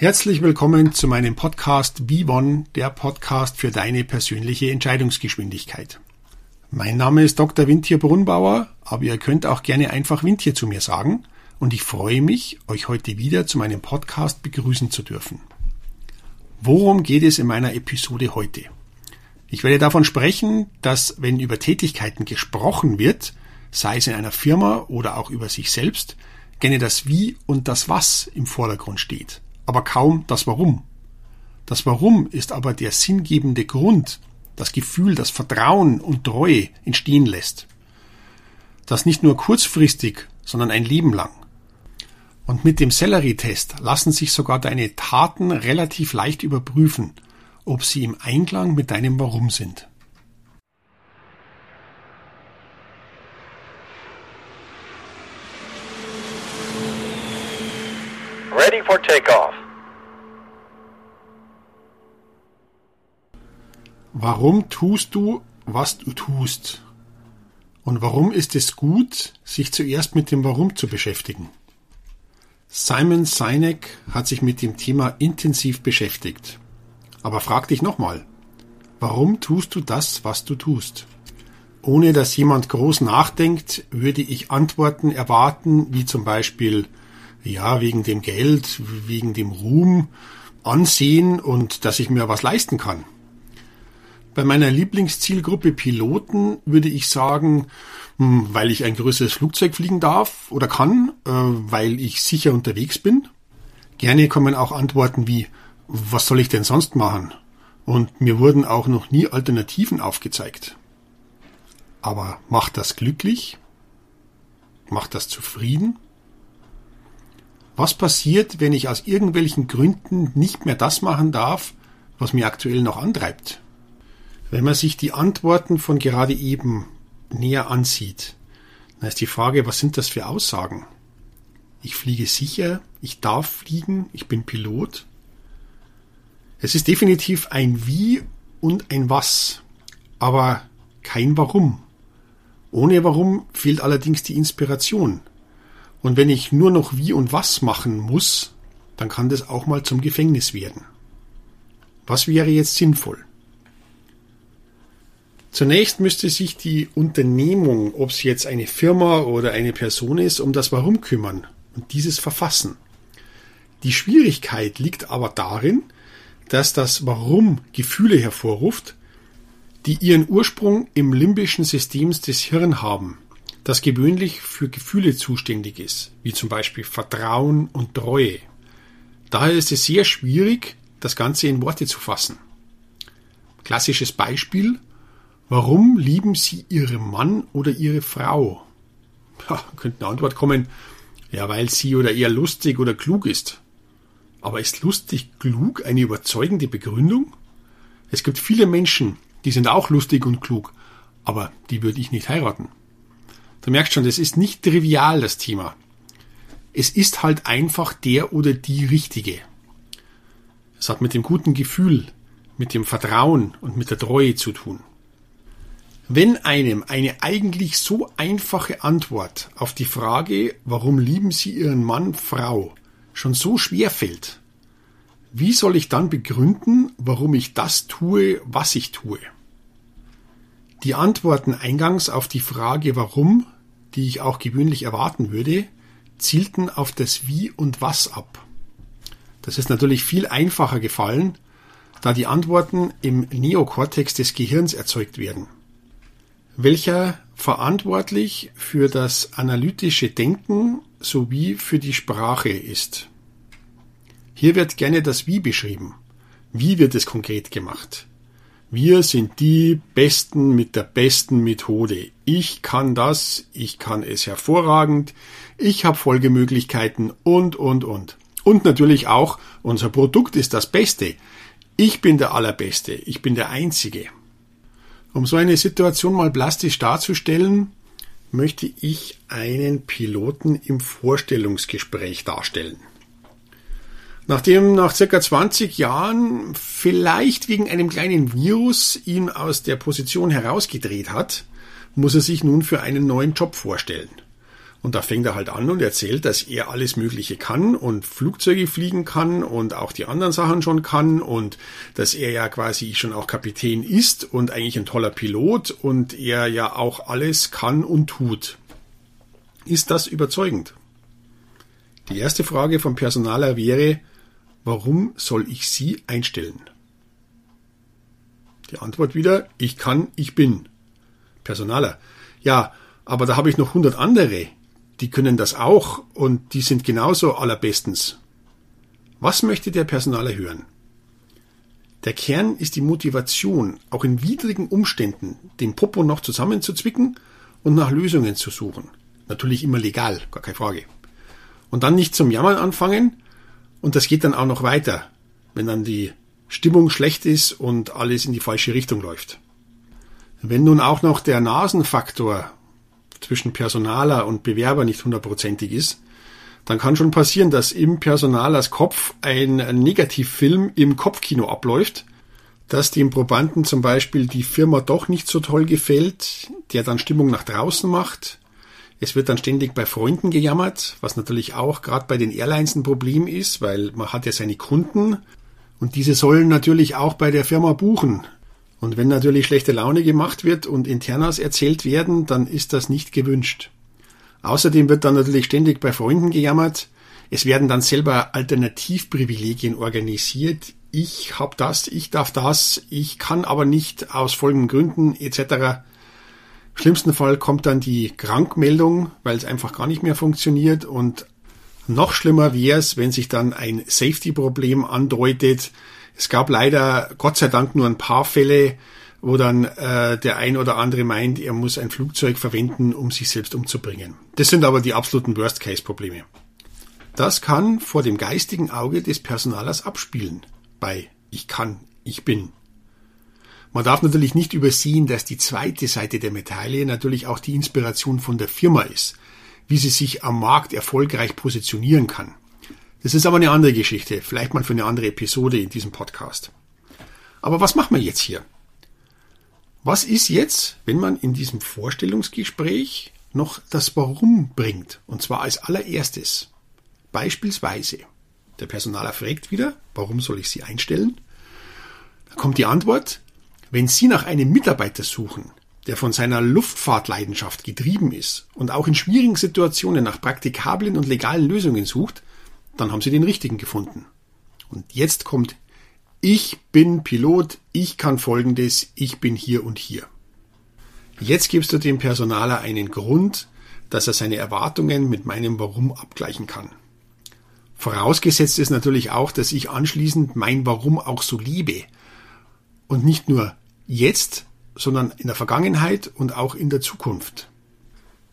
Herzlich willkommen zu meinem Podcast V1, der Podcast für deine persönliche Entscheidungsgeschwindigkeit. Mein Name ist Dr. Windtier Brunnbauer, aber ihr könnt auch gerne einfach Windtier zu mir sagen und ich freue mich, euch heute wieder zu meinem Podcast begrüßen zu dürfen. Worum geht es in meiner Episode heute? Ich werde davon sprechen, dass wenn über Tätigkeiten gesprochen wird, sei es in einer Firma oder auch über sich selbst, gerne das Wie und das Was im Vordergrund steht aber kaum das Warum. Das Warum ist aber der sinngebende Grund, das Gefühl, das Vertrauen und Treue entstehen lässt. Das nicht nur kurzfristig, sondern ein Leben lang. Und mit dem Sellerie-Test lassen sich sogar deine Taten relativ leicht überprüfen, ob sie im Einklang mit deinem Warum sind. Ready for takeoff. Warum tust du, was du tust? Und warum ist es gut, sich zuerst mit dem Warum zu beschäftigen? Simon Sinek hat sich mit dem Thema intensiv beschäftigt. Aber frag dich nochmal, warum tust du das, was du tust? Ohne dass jemand groß nachdenkt, würde ich Antworten erwarten, wie zum Beispiel, ja, wegen dem Geld, wegen dem Ruhm, Ansehen und dass ich mir was leisten kann. Bei meiner Lieblingszielgruppe Piloten würde ich sagen, hm, weil ich ein größeres Flugzeug fliegen darf oder kann, äh, weil ich sicher unterwegs bin. Gerne kommen auch Antworten wie, was soll ich denn sonst machen? Und mir wurden auch noch nie Alternativen aufgezeigt. Aber macht das glücklich? Macht das zufrieden? Was passiert, wenn ich aus irgendwelchen Gründen nicht mehr das machen darf, was mir aktuell noch antreibt? Wenn man sich die Antworten von gerade eben näher ansieht, dann ist die Frage, was sind das für Aussagen? Ich fliege sicher, ich darf fliegen, ich bin Pilot. Es ist definitiv ein Wie und ein Was, aber kein Warum. Ohne Warum fehlt allerdings die Inspiration. Und wenn ich nur noch Wie und Was machen muss, dann kann das auch mal zum Gefängnis werden. Was wäre jetzt sinnvoll? Zunächst müsste sich die Unternehmung, ob es jetzt eine Firma oder eine Person ist, um das Warum kümmern und dieses verfassen. Die Schwierigkeit liegt aber darin, dass das Warum Gefühle hervorruft, die ihren Ursprung im limbischen System des Hirns haben, das gewöhnlich für Gefühle zuständig ist, wie zum Beispiel Vertrauen und Treue. Daher ist es sehr schwierig, das Ganze in Worte zu fassen. Klassisches Beispiel Warum lieben Sie Ihren Mann oder Ihre Frau? Ja, könnte eine Antwort kommen, ja, weil sie oder er lustig oder klug ist. Aber ist lustig klug eine überzeugende Begründung? Es gibt viele Menschen, die sind auch lustig und klug, aber die würde ich nicht heiraten. Du merkst schon, das ist nicht trivial, das Thema. Es ist halt einfach der oder die Richtige. Es hat mit dem guten Gefühl, mit dem Vertrauen und mit der Treue zu tun. Wenn einem eine eigentlich so einfache Antwort auf die Frage, warum lieben Sie Ihren Mann, Frau, schon so schwer fällt, wie soll ich dann begründen, warum ich das tue, was ich tue? Die Antworten eingangs auf die Frage warum, die ich auch gewöhnlich erwarten würde, zielten auf das Wie und Was ab. Das ist natürlich viel einfacher gefallen, da die Antworten im Neokortex des Gehirns erzeugt werden welcher verantwortlich für das analytische Denken sowie für die Sprache ist. Hier wird gerne das Wie beschrieben. Wie wird es konkret gemacht? Wir sind die Besten mit der besten Methode. Ich kann das, ich kann es hervorragend, ich habe Folgemöglichkeiten und, und, und. Und natürlich auch, unser Produkt ist das Beste. Ich bin der Allerbeste, ich bin der Einzige. Um so eine Situation mal plastisch darzustellen, möchte ich einen Piloten im Vorstellungsgespräch darstellen. Nachdem nach circa 20 Jahren vielleicht wegen einem kleinen Virus ihn aus der Position herausgedreht hat, muss er sich nun für einen neuen Job vorstellen. Und da fängt er halt an und erzählt, dass er alles Mögliche kann und Flugzeuge fliegen kann und auch die anderen Sachen schon kann und dass er ja quasi schon auch Kapitän ist und eigentlich ein toller Pilot und er ja auch alles kann und tut. Ist das überzeugend? Die erste Frage vom Personaler wäre, warum soll ich Sie einstellen? Die Antwort wieder, ich kann, ich bin. Personaler, ja, aber da habe ich noch 100 andere, die können das auch und die sind genauso allerbestens. Was möchte der Personaler hören? Der Kern ist die Motivation, auch in widrigen Umständen den Popo noch zusammenzuzwicken und nach Lösungen zu suchen. Natürlich immer legal, gar keine Frage. Und dann nicht zum Jammern anfangen, und das geht dann auch noch weiter, wenn dann die Stimmung schlecht ist und alles in die falsche Richtung läuft. Wenn nun auch noch der Nasenfaktor zwischen Personaler und Bewerber nicht hundertprozentig ist, dann kann schon passieren, dass im Personalers Kopf ein Negativfilm im Kopfkino abläuft, dass dem Probanden zum Beispiel die Firma doch nicht so toll gefällt, der dann Stimmung nach draußen macht, es wird dann ständig bei Freunden gejammert, was natürlich auch gerade bei den Airlines ein Problem ist, weil man hat ja seine Kunden und diese sollen natürlich auch bei der Firma buchen. Und wenn natürlich schlechte Laune gemacht wird und Internas erzählt werden, dann ist das nicht gewünscht. Außerdem wird dann natürlich ständig bei Freunden gejammert. Es werden dann selber Alternativprivilegien organisiert. Ich hab das, ich darf das, ich kann aber nicht aus folgenden Gründen etc. Schlimmsten Fall kommt dann die Krankmeldung, weil es einfach gar nicht mehr funktioniert und noch schlimmer wäre es, wenn sich dann ein Safety-Problem andeutet. Es gab leider Gott sei Dank nur ein paar Fälle, wo dann äh, der ein oder andere meint, er muss ein Flugzeug verwenden, um sich selbst umzubringen. Das sind aber die absoluten Worst-Case-Probleme. Das kann vor dem geistigen Auge des Personalers abspielen. Bei Ich kann, ich bin. Man darf natürlich nicht übersehen, dass die zweite Seite der Medaille natürlich auch die Inspiration von der Firma ist, wie sie sich am Markt erfolgreich positionieren kann. Das ist aber eine andere Geschichte, vielleicht mal für eine andere Episode in diesem Podcast. Aber was machen wir jetzt hier? Was ist jetzt, wenn man in diesem Vorstellungsgespräch noch das Warum bringt? Und zwar als allererstes. Beispielsweise, der Personaler fragt wieder, warum soll ich Sie einstellen? Dann kommt die Antwort, wenn Sie nach einem Mitarbeiter suchen, der von seiner Luftfahrtleidenschaft getrieben ist und auch in schwierigen Situationen nach praktikablen und legalen Lösungen sucht, dann haben Sie den richtigen gefunden. Und jetzt kommt ich bin Pilot, ich kann Folgendes, ich bin hier und hier. Jetzt gibst du dem Personaler einen Grund, dass er seine Erwartungen mit meinem Warum abgleichen kann. Vorausgesetzt ist natürlich auch, dass ich anschließend mein Warum auch so liebe und nicht nur jetzt, sondern in der Vergangenheit und auch in der Zukunft.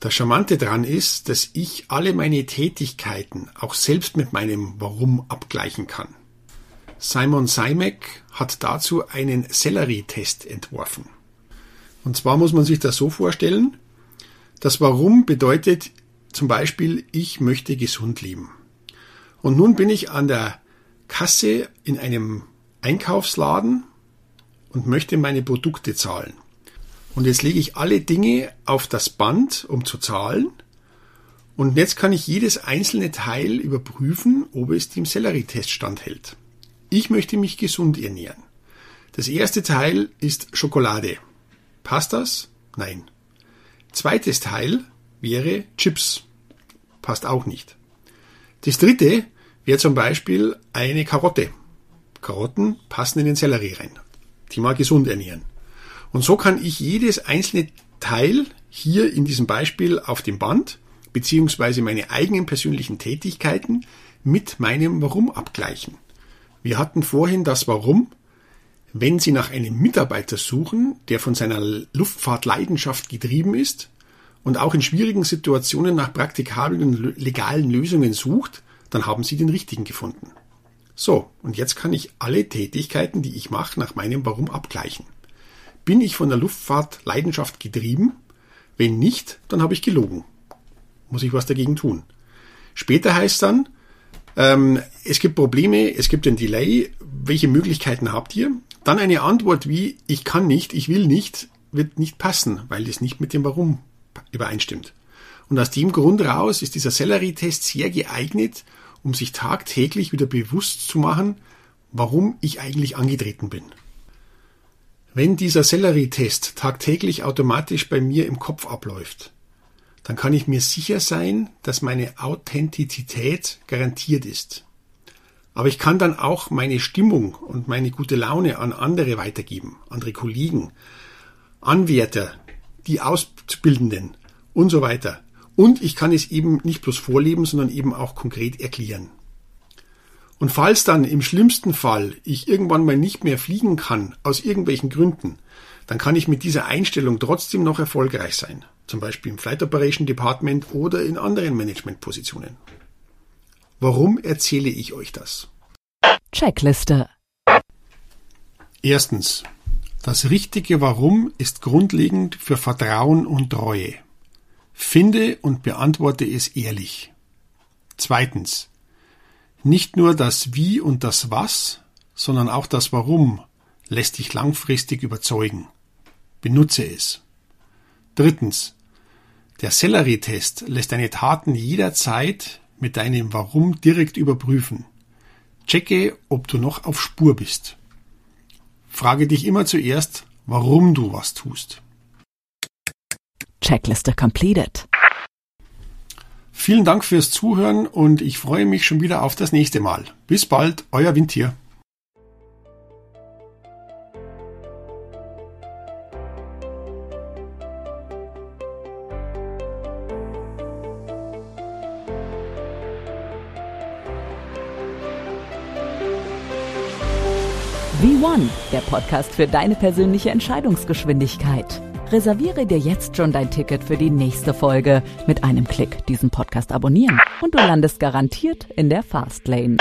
Das Charmante daran ist, dass ich alle meine Tätigkeiten auch selbst mit meinem Warum abgleichen kann. Simon Simek hat dazu einen Sellerie-Test entworfen. Und zwar muss man sich das so vorstellen, das Warum bedeutet zum Beispiel, ich möchte gesund leben. Und nun bin ich an der Kasse in einem Einkaufsladen und möchte meine Produkte zahlen. Und jetzt lege ich alle Dinge auf das Band, um zu zahlen. Und jetzt kann ich jedes einzelne Teil überprüfen, ob es dem Sellerie-Test standhält. Ich möchte mich gesund ernähren. Das erste Teil ist Schokolade. Passt das? Nein. Zweites Teil wäre Chips. Passt auch nicht. Das dritte wäre zum Beispiel eine Karotte. Karotten passen in den Sellerie rein. Thema gesund ernähren. Und so kann ich jedes einzelne Teil hier in diesem Beispiel auf dem Band beziehungsweise meine eigenen persönlichen Tätigkeiten mit meinem Warum abgleichen. Wir hatten vorhin das Warum. Wenn Sie nach einem Mitarbeiter suchen, der von seiner Luftfahrtleidenschaft getrieben ist und auch in schwierigen Situationen nach praktikablen legalen Lösungen sucht, dann haben Sie den richtigen gefunden. So, und jetzt kann ich alle Tätigkeiten, die ich mache, nach meinem Warum abgleichen. Bin ich von der Luftfahrtleidenschaft getrieben? Wenn nicht, dann habe ich gelogen. Muss ich was dagegen tun. Später heißt dann, ähm, es gibt Probleme, es gibt ein Delay, welche Möglichkeiten habt ihr? Dann eine Antwort wie ich kann nicht, ich will nicht, wird nicht passen, weil das nicht mit dem Warum übereinstimmt. Und aus dem Grund raus ist dieser Sellerie-Test sehr geeignet, um sich tagtäglich wieder bewusst zu machen, warum ich eigentlich angetreten bin. Wenn dieser Sellerie-Test tagtäglich automatisch bei mir im Kopf abläuft, dann kann ich mir sicher sein, dass meine Authentizität garantiert ist. Aber ich kann dann auch meine Stimmung und meine gute Laune an andere weitergeben, andere Kollegen, Anwärter, die Ausbildenden und so weiter. Und ich kann es eben nicht bloß vorleben, sondern eben auch konkret erklären. Und falls dann im schlimmsten Fall ich irgendwann mal nicht mehr fliegen kann, aus irgendwelchen Gründen, dann kann ich mit dieser Einstellung trotzdem noch erfolgreich sein. Zum Beispiel im Flight Operation Department oder in anderen Managementpositionen. Warum erzähle ich euch das? Checkliste. Erstens. Das richtige Warum ist grundlegend für Vertrauen und Treue. Finde und beantworte es ehrlich. Zweitens. Nicht nur das Wie und das Was, sondern auch das Warum lässt dich langfristig überzeugen. Benutze es. Drittens. Der Sellerie-Test lässt deine Taten jederzeit mit deinem Warum direkt überprüfen. Checke, ob du noch auf Spur bist. Frage dich immer zuerst, warum du was tust. Checkliste completed. Vielen Dank fürs Zuhören und ich freue mich schon wieder auf das nächste Mal. Bis bald, euer Windtier. V1, der Podcast für deine persönliche Entscheidungsgeschwindigkeit. Reserviere dir jetzt schon dein Ticket für die nächste Folge. Mit einem Klick diesen Podcast abonnieren und du landest garantiert in der Fastlane.